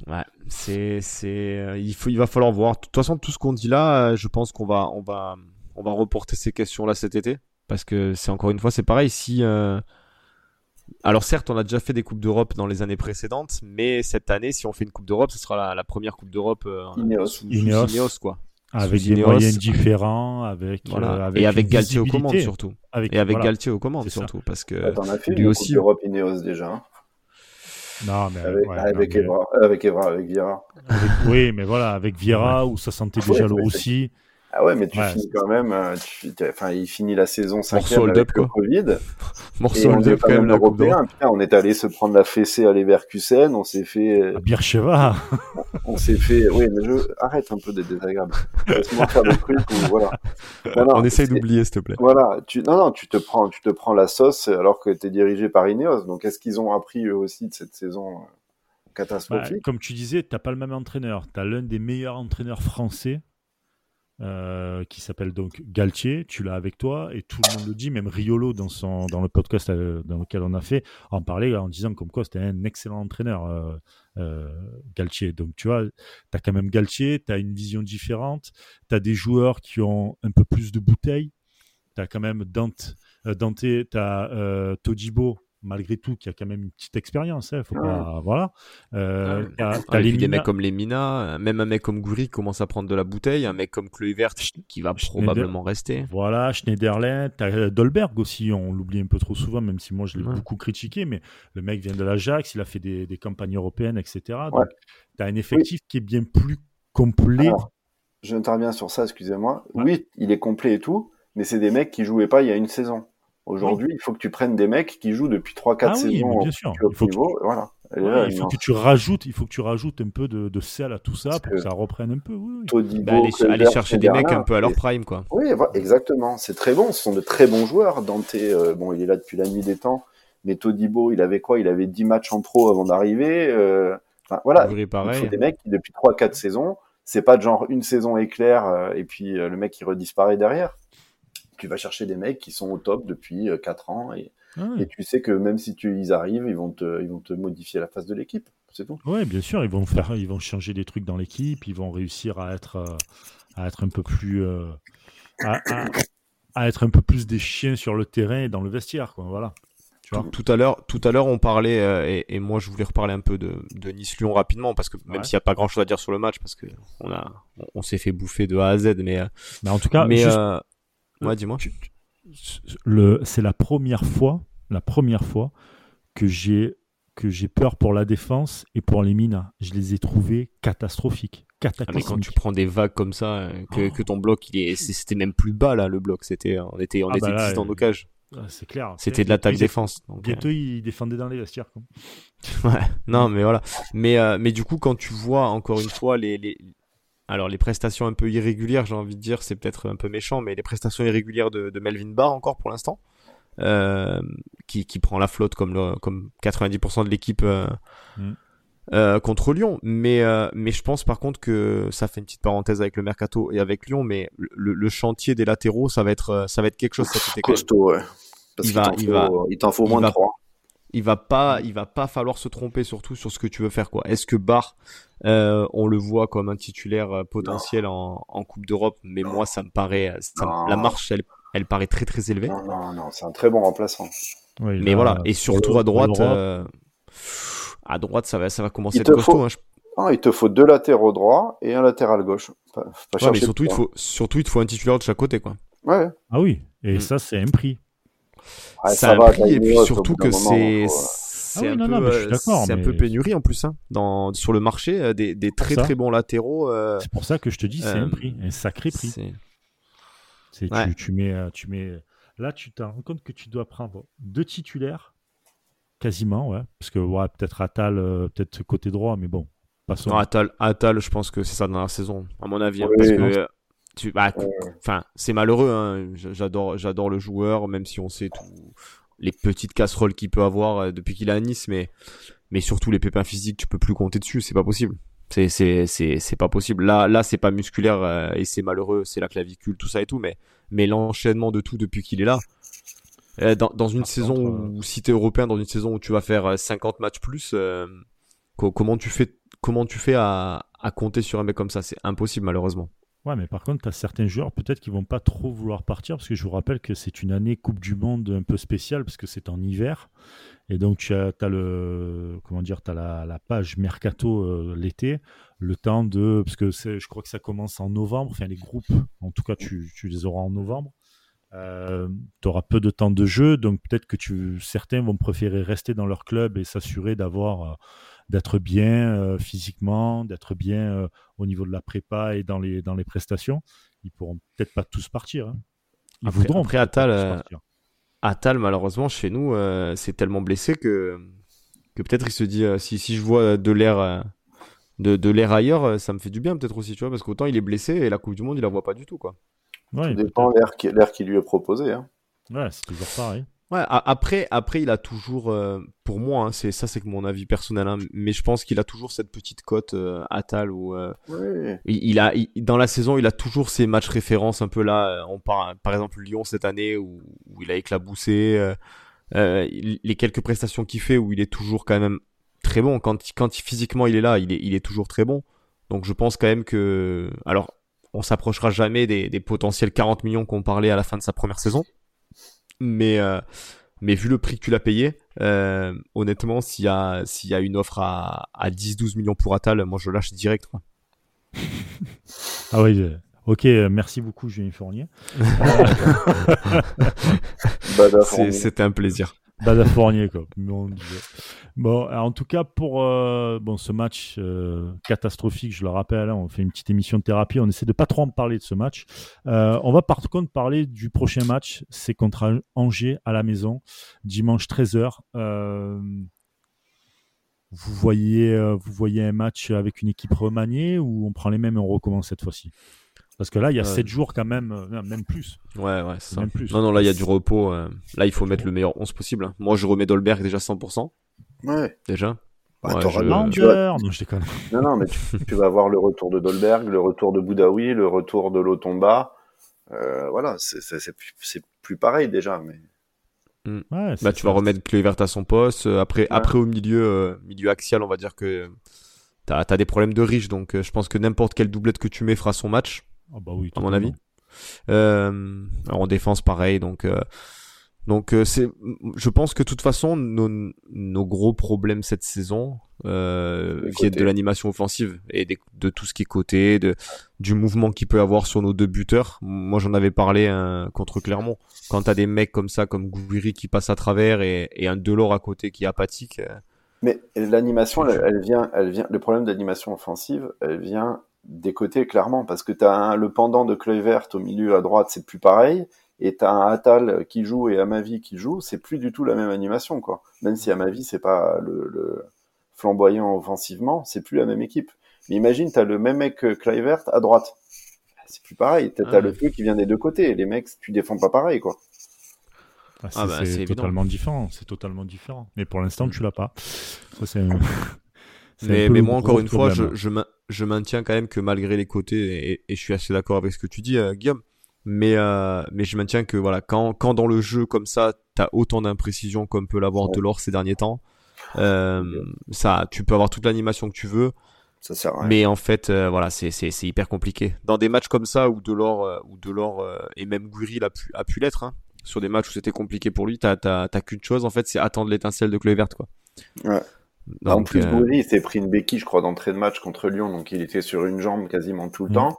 Ouais, c'est, c'est, euh, il faut, il va falloir voir. De toute façon, tout ce qu'on dit là, euh, je pense qu'on va, on va, on va reporter ces questions-là cet été. Parce que c'est encore une fois, c'est pareil. Si, euh, Alors certes, on a déjà fait des Coupes d'Europe dans les années précédentes, mais cette année, si on fait une Coupe d'Europe, ce sera la, première Coupe d'Europe euh, Ineos. Ineos. quoi. Avec des moyens différents, avec, euh, et avec Galtier aux commandes surtout. et avec Galtier aux commandes surtout, parce que bah, as fait lui aussi. Coupe d'Europe Ineos déjà. Hein. Non, mais avec, avec, Evra, avec Evra, avec Vieira. oui, mais voilà, avec Vieira, où ça sentait déjà le Roussi. Ah ouais, mais tu finis quand même. Euh, tu, enfin, il finit la saison 5 avec le Covid. Morceau up quand même on est allé se prendre la fessée à Leverkusen. On s'est fait. À Bircheva. on s'est fait. Oui, mais je arrête un peu d'être désagréable. Laisse-moi faire des trucs où voilà. on essaye d'oublier, s'il te plaît. Voilà. Tu non non, tu te prends tu te prends la sauce alors que t'es dirigé par Ineos. Donc est-ce qu'ils ont appris eux aussi de cette saison? Euh, catastrophique? Bah, comme tu disais, t'as pas le même entraîneur. Tu as l'un des meilleurs entraîneurs français euh, qui s'appelle donc Galtier, tu l'as avec toi et tout le monde le dit, même Riolo dans son dans le podcast euh, dans lequel on a fait en parlait en disant comme quoi c'était un excellent entraîneur euh, Galtier. Donc tu vois, tu as quand même Galtier, tu as une vision différente, tu as des joueurs qui ont un peu plus de bouteilles, tu as quand même Dante, Dante tu as Todibo malgré tout, qui a quand même une petite expérience. Hein, faut pas, voilà. Euh, des mecs comme les Mina, même un mec comme Goury commence à prendre de la bouteille, un mec comme Kluivert qui va probablement rester. Voilà, Schneiderlin, as Dolberg aussi, on l'oublie un peu trop souvent, même si moi je l'ai beaucoup critiqué, mais le mec vient de l'Ajax, il a fait des, campagnes européennes, etc. Donc, tu as un effectif qui est bien plus complet. je interviens sur ça, excusez-moi. Oui, il est complet et tout, mais c'est des mecs qui jouaient pas il y a une saison. Aujourd'hui, il faut que tu prennes des mecs qui jouent depuis 3-4 ah saisons bien sûr. Il faut, niveau, que... Voilà. il faut que tu rajoutes, il faut que tu rajoutes un peu de, de sel à tout ça pour que, ça reprenne un peu. Oui, bah, aller, chercher des mecs un peu à leur prime, quoi. Oui, exactement. C'est très bon. Ce sont de très bons joueurs. Dante, euh, bon, il est là depuis la nuit des temps. Mais Todibo, il avait quoi Il avait 10 matchs en pro avant d'arriver. Euh... Enfin, voilà. Il faut des mecs qui, depuis 3-4 saisons, c'est pas de genre une saison éclair euh, et puis euh, le mec qui redisparaît derrière tu vas chercher des mecs qui sont au top depuis 4 euh, ans et, ah et tu sais que même si tu ils arrivent, ils vont te, ils vont te modifier la face de l'équipe. C'est tout. Ouais, bien sûr, ils vont faire, ils vont changer des trucs dans l'équipe, ils vont réussir à être, euh, à être un peu plus, euh, à, à, être un peu plus des chiens sur le terrain et dans le vestiaire, quoi. Voilà. Tu vois tout, à l'heure, tout à l'heure, on parlait et, moi je voulais reparler un peu de, de Nice-Lyon rapidement parce que même s'il n'y a pas grand-chose à dire sur le match parce que on a, on, s'est fait bouffer de A à Z, mais, mais en tout cas, mais Ouais, dis-moi. Le, c'est la première fois, la première fois que j'ai que j'ai peur pour la défense et pour les mines. Je les ai trouvés catastrophiques. catastrophiques. Ah, mais quand tu prends des vagues comme ça, euh, que, oh. que ton bloc, il est, c'était même plus bas là, le bloc. C'était, on était, on ah, était bah dans nos cages. C'est clair. C'était de l'attaque défense. Bientôt, euh... il défendait dans les vestiaires. ouais. Non, mais voilà. Mais, euh, mais du coup, quand tu vois encore une fois les, les, alors les prestations un peu irrégulières, j'ai envie de dire, c'est peut-être un peu méchant, mais les prestations irrégulières de, Melvin Barr encore pour l'instant, euh, qui, prend la flotte comme, le, comme 90% de l'équipe euh, mm. euh, contre Lyon. Mais, mais je pense par contre que ça fait une petite parenthèse avec le mercato et avec Lyon, mais le, chantier des latéraux, ça va être, ça va être quelque chose cet été. Costaud, ouais. il, va, il, va, il t'en faut moins de trois il va pas, il va pas falloir se tromper surtout sur ce que tu veux faire quoi. Est-ce que Barr, euh, on le voit comme un titulaire euh, potentiel en, Coupe d'Europe, mais moi ça me paraît, la marche elle, elle paraît très très élevée. Non non non, c'est un très bon remplaçant. mais voilà, et surtout à droite, euh, à droite ça va, ça va commencer à être costaud. Hein, ah, il te faut deux latéraux droits et un latéral gauche. mais surtout il faut, surtout il te faut un titulaire de chaque côté quoi. Ouais. Ah oui, et mm. ça c'est un prix ça, a pris et puis surtout que c'est c'est un, peu, c'est un peu pénurie en plus hein, dans, sur le marché euh, des, des très très bons latéraux. Euh, c'est pour ça que je te dis c'est un euh, prix, un sacré prix. C'est... Tu, tu, mets, tu mets là tu te rends compte que tu dois prendre deux titulaires quasiment ouais parce que ouais, peut-être Atal peut-être côté droit mais bon passons. Non, Atal, Atal je pense que c'est ça dans la saison à mon avis hein, parce que tu, bah, enfin, c'est malheureux. Hein. J'adore, j'adore le joueur, même si on sait tout, les petites casseroles qu'il peut avoir euh, depuis qu'il est à Nice, mais, mais surtout les pépins physiques, tu peux plus compter dessus. C'est pas possible. C'est, c'est, c'est, c'est pas possible. Là, là, c'est pas musculaire euh, et c'est malheureux. C'est la clavicule, tout ça et tout, mais, mais l'enchaînement de tout depuis qu'il est là. Euh, dans, dans une saison où, si t'es européen, dans une saison où tu vas faire 50 matchs plus, comment tu fais, comment tu fais à, à compter sur un mec comme ça? C'est impossible, malheureusement. Ouais, mais par contre, tu as certains joueurs peut-être qui vont pas trop vouloir partir parce que je vous rappelle que c'est une année Coupe du Monde un peu spéciale parce que c'est en hiver. Et donc, tu as, le, comment dire, as la, page Mercato euh, l'été, le temps de. Parce que je crois que ça commence en novembre, enfin, les groupes, en tout cas, tu, les auras en novembre. Euh, tu auras peu de temps de jeu, donc peut-être que tu, certains vont préférer rester dans leur club et s'assurer d'avoir. Euh, d'être bien euh, physiquement, d'être bien euh, au niveau de la prépa et dans les, dans les prestations. Ils pourront peut-être pas tous partir. Hein. Ils après, voudront. Après, Atal, euh, malheureusement, chez nous, c'est tellement blessé que, que peut-être il se dit si, si je vois de l'air. de, de l'air ailleurs, ça me fait du bien peut-être aussi, tu vois, parce qu'autant il est blessé et la Coupe du Monde, il la voit pas du tout, quoi. Ouais, ça dépend l'air qui, qui lui est proposé. Hein. Ouais, c'est toujours pareil. Ouais, après, après, il a toujours, euh, pour moi, hein, c'est ça, c'est que mon avis personnel, hein, mais je pense qu'il a toujours cette petite cote euh, Atal où euh, il, a, dans la saison, il a toujours ses matchs références un peu là. On par exemple Lyon cette année où, où il a éclaboussé, les quelques prestations qu'il fait où il est toujours quand même très bon. Quand, quand physiquement il est là, il est, il est toujours très bon. Donc je pense quand même que, alors, on s'approchera jamais des, des potentiels 40 millions qu'on parlait à la fin de sa première saison mais, euh, mais vu le prix que tu l'as payé, Euh, honnêtement, s'il y a, s'il y a une offre à, à 10-12 millions pour Atal, moi je lâche direct. Quoi. ah oui, ok, merci beaucoup Julien Fournier. C'était un plaisir. Bada Fournier, quoi. Bon, en tout cas, pour euh, bon, ce match euh, catastrophique, je le rappelle, hein, on fait une petite émission de thérapie, on essaie de pas trop en parler de ce match. Euh, on va par contre parler du prochain match, c'est contre Angers à la maison, dimanche 13h. vous voyez, vous voyez un match avec une équipe remaniée ou on prend les mêmes et on recommence cette fois-ci? Parce que là, il y a 7 jours quand même, euh, même plus. Ouais, ouais, c'est ça. Plus. Non, non, là, il y a du repos. Euh, là, il faut mettre le meilleur 11 possible. Hein. Moi, je remets Dolberg déjà 100%. Ouais. Déjà. Bah, ouais, je... non, je déconne. Non, non, mais tu, vas avoir le retour de Dolberg, le retour de Boudaoui, le retour de Lotomba. Euh, voilà, c'est plus pareil déjà. Mais... Mm. Ouais, bah, tu vas remettre Kluivert à son poste. Après, après au milieu, milieu axial, on va dire que t'as as des problèmes de riche. Donc, je pense que n'importe quelle doublette que tu mets fera son match. Ah bah oui, à mon avis. Euh, en défense, pareil. Donc, euh, donc euh, c'est, je pense que de toute façon, nos, nos gros problèmes cette saison euh, viennent de l'animation offensive et de tout ce qui est côté, de, du mouvement qu'il peut avoir sur nos deux buteurs. Moi, j'en avais parlé hein, contre Clermont. Quand t'as des mecs comme ça, comme Gouiri qui passe à travers et, et un Delors à côté qui est apathique. Mais l'animation, elle, elle, vient, elle vient. Le problème d'animation offensive, elle vient des côtés clairement parce que tu as le pendant de Kluivert au milieu à droite, c'est plus pareil et tu as un Atal qui joue et Amavi qui joue, c'est plus du tout la même animation quoi. Même si Amavi c'est pas le, flamboyant offensivement, c'est plus la même équipe. Mais imagine tu as le même mec que Kluivert à droite. C'est plus pareil, tu as, le feu qui vient des deux côtés, les mecs tu défends pas pareil quoi. Ah, ah bah, c'est totalement différent, c'est totalement différent. Mais pour l'instant, tu l'as pas. Ça, c'est mais, mais moi, encore une fois, je, je, je, maintiens quand même que malgré les côtés, et, et je suis assez d'accord avec ce que tu dis, euh, Guillaume, mais, euh, mais je maintiens que voilà, quand, quand dans le jeu comme ça, t'as autant d'imprécision comme peut l'avoir Delors ces derniers temps, euh, ça, tu peux avoir toute l'animation que tu veux. Ça sert à rien. Mais en fait, euh, voilà, c'est, c'est, c'est hyper compliqué. Dans des matchs comme ça où Delors, euh, où Delors et même Guiri a pu, a pu l'être, hein, sur des matchs où c'était compliqué pour lui, t'as, t'as, t'as qu'une chose en fait, c'est attendre l'étincelle de Kluivert, quoi. Ouais. En plus, euh... il s'est pris une béquille, je crois, d'entrée de match contre Lyon, donc il était sur une jambe quasiment tout le mm. temps,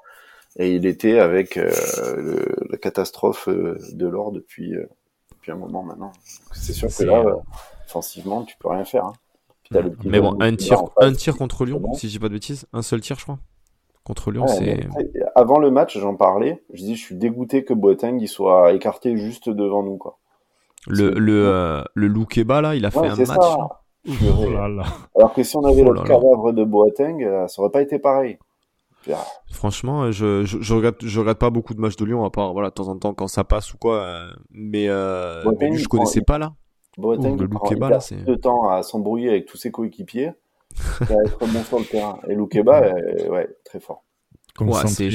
et il était avec euh, le, la catastrophe euh, de l'or depuis, depuis un moment maintenant. C'est sûr que là, offensivement, tu peux rien faire. Hein. Mais bon, un tir, un tir contre Lyon, si je dis pas de bêtises, un seul tir, je crois. Contre Lyon, c'est. Avant le match, j'en parlais. Je dis, je suis dégoûté que Boateng il soit écarté juste devant nous, quoi. Le le euh, le Loukeba là, il a fait un match. Oh Alors que si on avait oh le cadavre de Boateng, euh, ça aurait pas été pareil. Franchement, euh, je, je, je, regarde, je regarde pas beaucoup de matchs de Lyon, à part voilà, de temps en temps quand ça passe ou quoi. Euh, mais, euh, mais je connaissais pas là. Boateng, il, prend, il passe de temps à s'embrouiller avec tous ses coéquipiers, à être bon sur le terrain. Et Loukeba, euh, ouais, très fort. Ouais, c'est,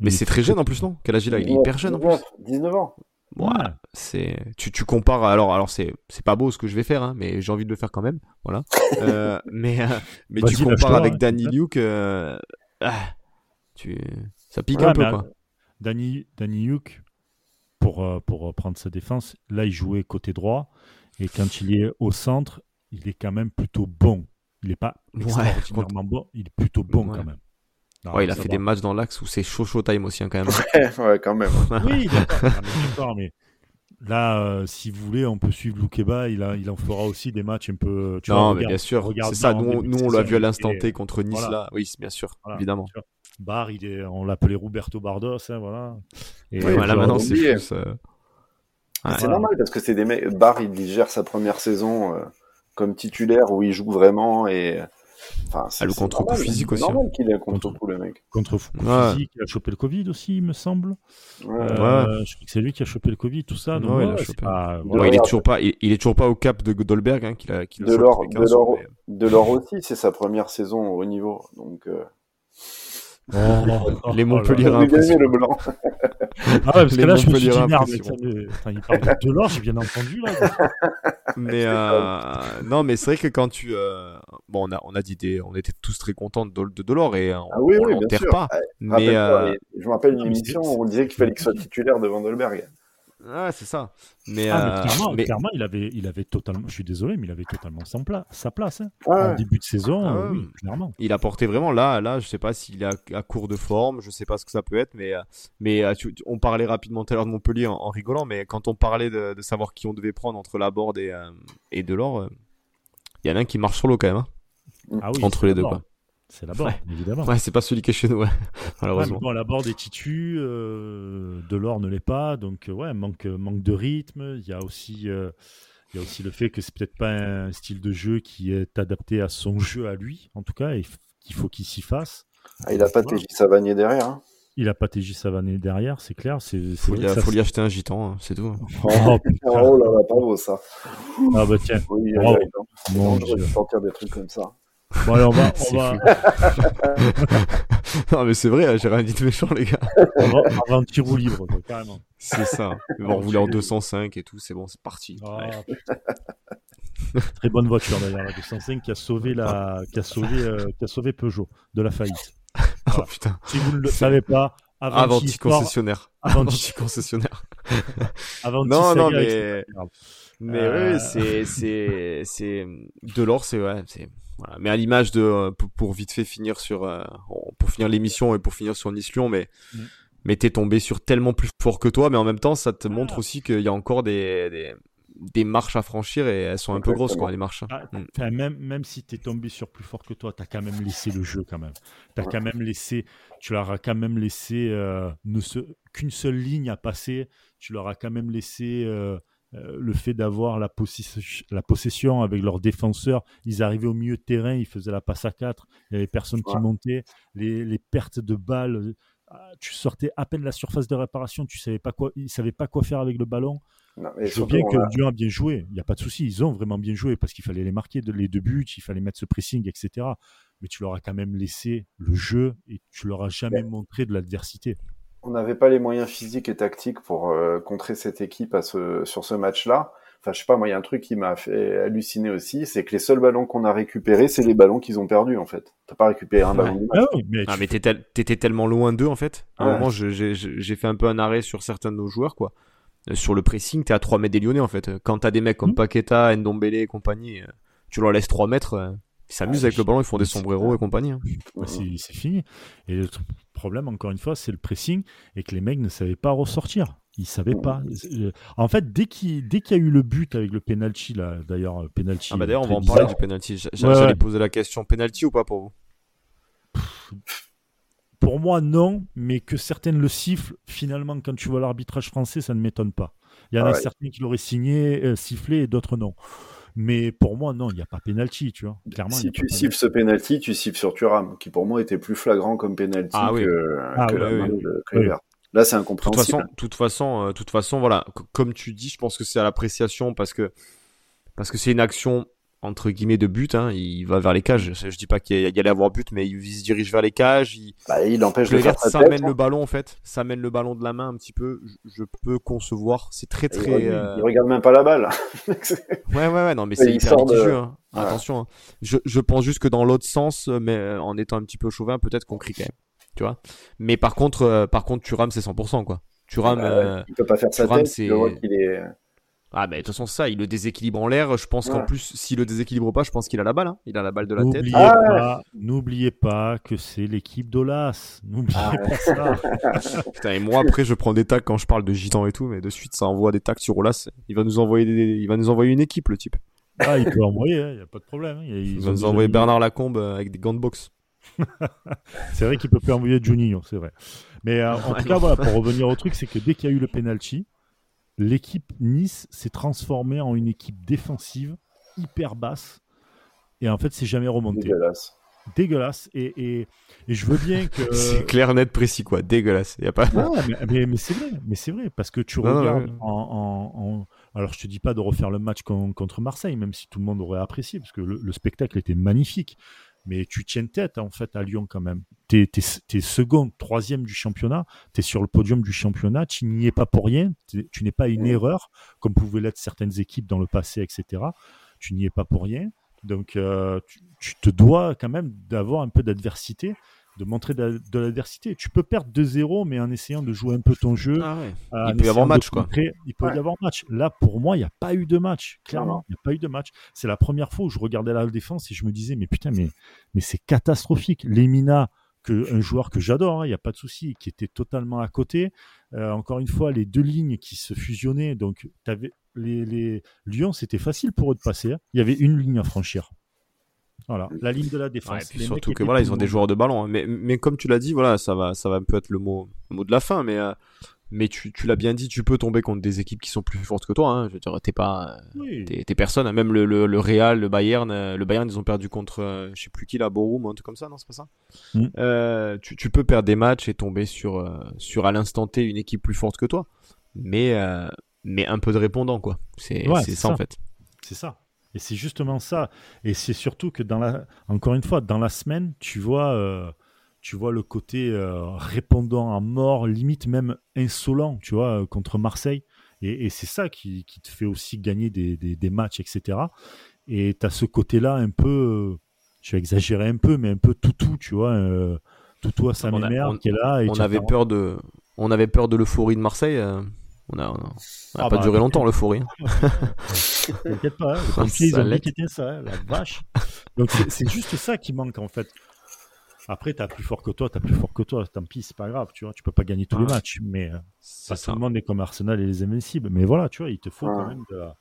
mais c'est très jeune en plus, non? Quel âge il a? Il est hyper jeune en plus. 19 ans. Ouais, c'est tu, tu compares alors alors c'est c'est pas beau ce que je vais faire hein, mais j'ai envie de le faire quand même voilà. Euh, mais euh, mais tu compares avec hein. Danny Luke euh, ah, tu ça pique un peu quoi. Danny Danny Luke pour pour prendre sa défense là il jouait côté droit et quand il est au centre il est quand même plutôt bon. Il est pas extraordinairement bon il est plutôt bon quand même ouais, il a fait des matchs dans l'axe où c'est chaud chaud time aussi hein, quand même. ouais, quand même. oui, d'accord, mais là, euh, si vous voulez, on peut suivre Loukeba. Il, a, il en fera aussi des matchs un peu. Tu non, mais bien sûr. C'est ça. Nous, nous on l'a vu à l'instant T contre Nice là. Oui, bien sûr, évidemment. Bar, il est, on l'appelait Roberto Bardos, hein, voilà. Et oui, voilà, maintenant c'est plus. Euh... c'est normal parce que c'est des mecs. Bar, il gère sa première saison euh, comme titulaire où il joue vraiment et Enfin, c'est le contre-coup physique aussi. C'est normal qu'il ait un contre-coup, le mec. Contre-coup physique, il a chopé le Covid aussi, il me semble. Ouais. Euh, je crois que c'est lui qui a chopé le Covid, tout ça. Donc, ouais, il, a chopé. Pas... il est toujours pas, il, il, est toujours pas au cap de Godolberg, hein, qu'il a, qu'il a l'or, de l'or aussi, c'est sa première saison au niveau, donc. Euh... Oh, les Montpellier oh le blanc. ah ouais, parce que là, je me suis dit, merde, enfin, il parle de l'or, j'ai bien entendu, là. mais, euh, non, mais c'est vrai que quand tu, euh, bon, on a, on a dit des, on était tous très contents de, de Delors et on, ah oui, sûr. pas. mais, euh... je me rappelle une émission où on disait qu'il fallait qu'il soit titulaire de Vandelberg. Ouais, c'est ça. Mais, Ah, mais euh, clairement, mais- clairement, il avait, il avait totalement. Je suis désolé, mais il avait totalement sa, pla- sa place. hein. Ouais. En début de saison, Ah euh, oui, clairement. il a porté vraiment là, là, je sais pas s'il est à, à court de forme, je sais pas ce que ça peut être, mais, euh, mais euh, on parlait rapidement tout à l'heure de Montpellier en, en rigolant, mais quand on parlait de, de savoir qui on devait prendre entre Laborde et, euh, et Delors, euh, il y en a un qui marche sur l'eau quand même, hein, Ah oui, entre les deux, quoi. C'est la bord, évidemment. Ouais, c'est pas celui qui est chez nous, ouais, Ouais, malheureusement. bon, la borde est titu, euh, Delors ne l'est pas, donc euh, ouais, manque, manque de rythme. Il y a aussi, euh, il y a aussi le fait que c'est peut-être pas un style de jeu qui est adapté à son jeu à lui, en tout cas, et qu'il faut qu'il s'y fasse. Ah, il a pas. TJ Savanier derrière. Hein. Il a pas TJ Savané derrière, c'est clair. C'est, c'est Faut, lui, ça faut lui acheter un gitan, hein, c'est tout. hein. Oh. Oh là là, pas beau ça. Ah bah tiens, Oui, mon non, je vais sortir des trucs comme ça. Bon, allez, on va, on C'est va, non, mais c'est vrai, hein, j'ai rien dit de méchant, les gars. on va, on va en tir ou libre, quoi, carrément. C'est ça. Bon, on voulait en 205 et tout, c'est bon, c'est parti. Ah, Ouais. Très bonne voiture d'ailleurs, la 205 qui a sauvé la, qui a sauvé, euh, qui a sauvé Peugeot de la faillite. Oh putain. Si vous ne le savez pas, Avanti, Avanti Sport- concessionnaire. Avanti- Avanti concessionnaire. Avanti Non, non, mais, mais Euh, ouais, c'est, c'est, c'est, Delors, c'est, ouais, c'est, voilà. Mais à l'image de, euh, pour, pour vite fait finir sur, euh, pour finir l'émission et pour finir sur Nice-Lyon, mais, Mm. mais t'es tombé sur tellement plus fort que toi, mais en même temps, ça te montre Ah. aussi qu'il y a encore des, des, des marches à franchir et elles sont un peu grosses, quoi, les marches. Ah, Mm. même, même si tu es tombé sur plus fort que toi, tu as quand même laissé le jeu quand même. Tu quand même laissé, tu leur as quand même laissé euh, ne se- qu'une seule ligne à passer. Tu leur as quand même laissé euh, euh, le fait d'avoir la, possession avec leurs défenseurs. Ils arrivaient au milieu de terrain, ils faisaient la passe à 4, il y avait personne qui montait. Les, les pertes de balles, ah, tu sortais à peine la surface de réparation, tu savais pas quoi, ils savaient pas quoi faire avec le ballon. Non, mais Je veux bien que a- Lyon a bien joué, il n'y a pas de souci, ils ont vraiment bien joué parce qu'il fallait les marquer, les deux buts, il fallait mettre ce pressing, etc. Mais tu leur as quand même laissé le jeu et tu leur as jamais montré de l'adversité. On n'avait pas les moyens physiques et tactiques pour euh, contrer cette équipe à ce, sur ce match-là. Enfin, je sais pas, moi, il y a un truc qui m'a fait halluciner aussi, c'est que les seuls ballons qu'on a récupérés, c'est les ballons qu'ils ont perdus, en fait. T'as pas récupéré un ballon Ouais. du match. Ah oui, mais, Ah tu- t'étais tellement loin d'eux en fait. À un Ouais. moment j'ai fait un peu un arrêt sur certains de nos joueurs quoi. Euh, Sur le pressing t'es à 3 mètres des Lyonnais en fait. Quand t'as des mecs comme Mhm. Paqueta, Ndombele et compagnie, euh, tu leur laisses 3 mètres, euh, ils s'amusent Ah, avec le ballon, ils font des c'est- sombreros et compagnie. hein. bah, c'est fini. Et le problème, encore une fois, c'est le pressing et que les mecs ne savaient pas ressortir. Ils savaient pas. Euh, En fait, dès qu'il y a eu le but avec le penalty, là, d'ailleurs, le penalty. Ah bah d'ailleurs on va en parler du penalty. Ouais, J'allais ouais. poser la question penalty ou pas pour vous? Pour moi, non, mais que certaines le sifflent, finalement, quand tu vois l'arbitrage français, ça ne m'étonne pas. Il y en Ah a ouais. certains qui l'auraient signé, euh, sifflé, et d'autres non. Mais pour moi, non, il n'y a pas pénalty, tu vois. Clairement, Si tu siffles ce penalty, tu siffles sur Thuram, qui pour moi était plus flagrant comme penalty Ah oui. que, Ah que oui, la oui, main oui. de Oui. Kluivert. Là, c'est De toute incompréhensible. façon, toute façon, euh, toute façon, voilà, comme tu dis, je pense que c'est à l'appréciation parce que parce que c'est une action entre guillemets de but. Hein, il va vers les cages. Je, je dis pas qu'il y, il allait avoir but, mais il, il se dirige vers les cages. Il, Bah, il empêche de faire ça tête. mène hein. le ballon en fait, ça mène le ballon de la main un petit peu. Je, je peux concevoir. C'est très Il, très. euh, il regarde même pas la balle. Ouais ouais ouais non mais c'est il hyper de-. Hein. Ouais. Attention. hein. Je, je pense juste que dans l'autre sens, euh, mais euh, en étant un petit peu chauvin, peut-être qu'on crie quand même. Tu vois. Mais par contre, euh, par contre, Thuram c'est 100% quoi. Thuram. Bah, euh, il peut pas faire sa tête. c'est- Tu vois qu'il est. Ah bah de toute façon ça, il le déséquilibre en l'air. Je pense qu'en plus, s'il le déséquilibre pas, je pense qu'il a la balle. Hein. Il a la balle de la tête. N'oubliez Ah pas, n'oubliez pas que c'est l'équipe d'Olas. N'oubliez Ah pas ça. Putain, et moi après, je prends des tacs quand je parle de gitan et tout, mais de suite ça envoie des tacs sur Olas. Il va nous envoyer, des... il va nous envoyer une équipe le type. Ah, il peut envoyer, il n'y a pas de problème. hein. Il, va nous envoyer Bernard Lacombe euh, avec des gants de boxe. C'est vrai qu'il peut plus envoyer Juninho, c'est vrai. Mais euh, en Ouais, tout cas, voilà, pour revenir au truc, c'est que dès qu'il y a eu le penalty, l'équipe Nice s'est transformée en une équipe défensive hyper basse. Et en fait, c'est jamais remonté. Dégueulasse. Dégueulasse. Et, et, et je veux bien que. C'est clair, net, précis quoi. Dégueulasse. Y a pas. Ouais, mais, mais, mais c'est vrai, mais c'est vrai, parce que tu Non, non, regardes ouais. en, en- en- Alors, je te dis pas de refaire le match con- contre Marseille, même si tout le monde aurait apprécié, parce que le, le spectacle était magnifique. Mais tu tiens tête, en fait, à Lyon quand même. Tu es, second, troisième du championnat, tu es sur le podium du championnat, tu n'y es pas pour rien, tu n'es pas une erreur, comme pouvaient l'être certaines équipes dans le passé, etc. Tu n'y es pas pour rien. Donc, euh, tu, tu te dois quand même d'avoir un peu d'adversité. De montrer de, l'adversité. Tu peux perdre 2-0, mais en essayant de jouer un peu ton jeu. Ah il peut y avoir match, quoi. il peut y avoir match. Là, pour moi, il n'y a pas eu de match. Clairement, il n'y a pas eu de match. C'est la première fois où je regardais la défense et je me disais, mais putain, mais, mais c'est catastrophique. Lemina, que, un joueur que j'adore, hein, il n'y a pas de souci, qui était totalement à côté. Euh, encore une fois, les deux lignes qui se fusionnaient. Donc, avais les, les... Lyon, c'était facile pour eux de passer. Hein. Il y avait une ligne à franchir. Voilà, la ligne de la défense. surtout que voilà, ils ont des joueurs de ballon. Hein. Mais, mais comme tu l'as dit, voilà, ça va, ça va un peu être le mot, mot de la fin. Mais, euh, mais tu, tu l'as bien dit, tu peux tomber contre des équipes qui sont plus fortes que toi. Hein. Je veux dire, t'es pas, t'es, personne. Hein. Même le, le, le, Real, le Bayern, euh, le Bayern, ils ont perdu contre, euh, je sais plus qui, la Borum, un truc comme ça, non, c'est pas ça. Mm. tu, tu peux perdre des matchs et tomber sur, sur à l'instant T une équipe plus forte que toi. Mais, mais un peu de répondant, quoi. C'est, c'est ça en fait. C'est ça. Et c'est justement ça. Et c'est surtout que dans la, encore une fois, dans la semaine, tu vois, euh, tu vois le côté euh, répondant à mort, limite même insolent, tu vois, euh, contre Marseille. Et, c'est ça qui, qui, te fait aussi gagner des, des, matchs, etc. Et tu as ce côté-là un peu, je vais exagérer un peu, mais un peu toutou, tu vois, toutou à sa mère qui est là. Et on avait peur de, on avait peur de l'euphorie de Marseille. On a, ah pas bah, duré longtemps l'euphorie. T'inquiète pas, hein, les ils ont dit ça, hein, la vache. Donc c'est juste ça qui manque en fait. Après, t'as plus fort que toi, t'as plus fort que toi. Tant pis, c'est pas grave, tu vois. Tu peux pas gagner tous les matchs, mais euh, pas tout le monde est comme Arsenal et les Invincibles. Mais voilà, tu vois, il te faut quand même de la,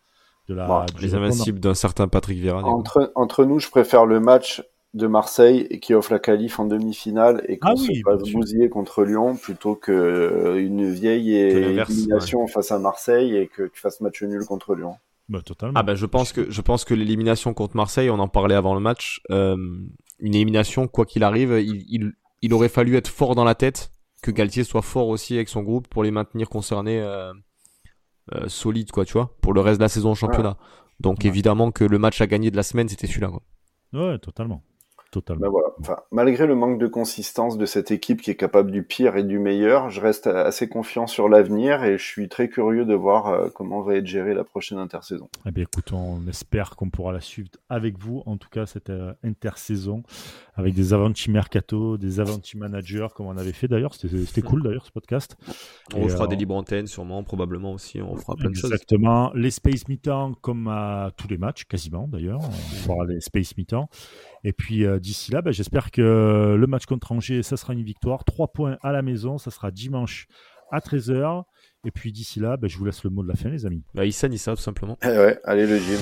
de la les Invincibles d'un certain Patrick Vieira. Entre, entre nous, je préfère le match de Marseille et qui offre la qualif en demi-finale et qu'on ah se passe bousiller contre Lyon plutôt que euh, une vieille élimination face à Marseille et que tu fasses match nul contre Lyon. Bah, totalement. Ah bah je pense que je pense que l'élimination contre Marseille, on en parlait avant le match, euh, une élimination quoi qu'il arrive, il, il, il, aurait fallu être fort dans la tête, que Galtier soit fort aussi avec son groupe pour les maintenir concernés euh, euh solides quoi, tu vois, pour le reste de la saison au championnat. Donc évidemment que le match à gagner de la semaine c'était celui-là quoi. Ouais, totalement. Ben voilà. enfin, malgré le manque de consistance de cette équipe qui est capable du pire et du meilleur, je reste assez confiant sur l'avenir et je suis très curieux de voir euh, comment va être gérée la prochaine intersaison. Eh bien, écoute, on espère qu'on pourra la suivre avec vous, en tout cas cette euh, intersaison, avec des avanti mercato, des avanti managers, comme on avait fait d'ailleurs. C'était cool d'ailleurs ce podcast. On fera des euh, libres antennes, sûrement, probablement aussi. On fera plein de choses. Exactement. Les space mi-temps, comme à tous les matchs, quasiment d'ailleurs. On fera les space mi-temps. Et puis euh, d'ici là, bah, j'espère que le match contre Angers, ça sera une victoire. Trois points à la maison, ça sera dimanche à 13h. Et puis d'ici là, bah, je vous laisse le mot de la fin, les amis. Bah, Issa, Issa, tout simplement. Eh ouais, allez le gym.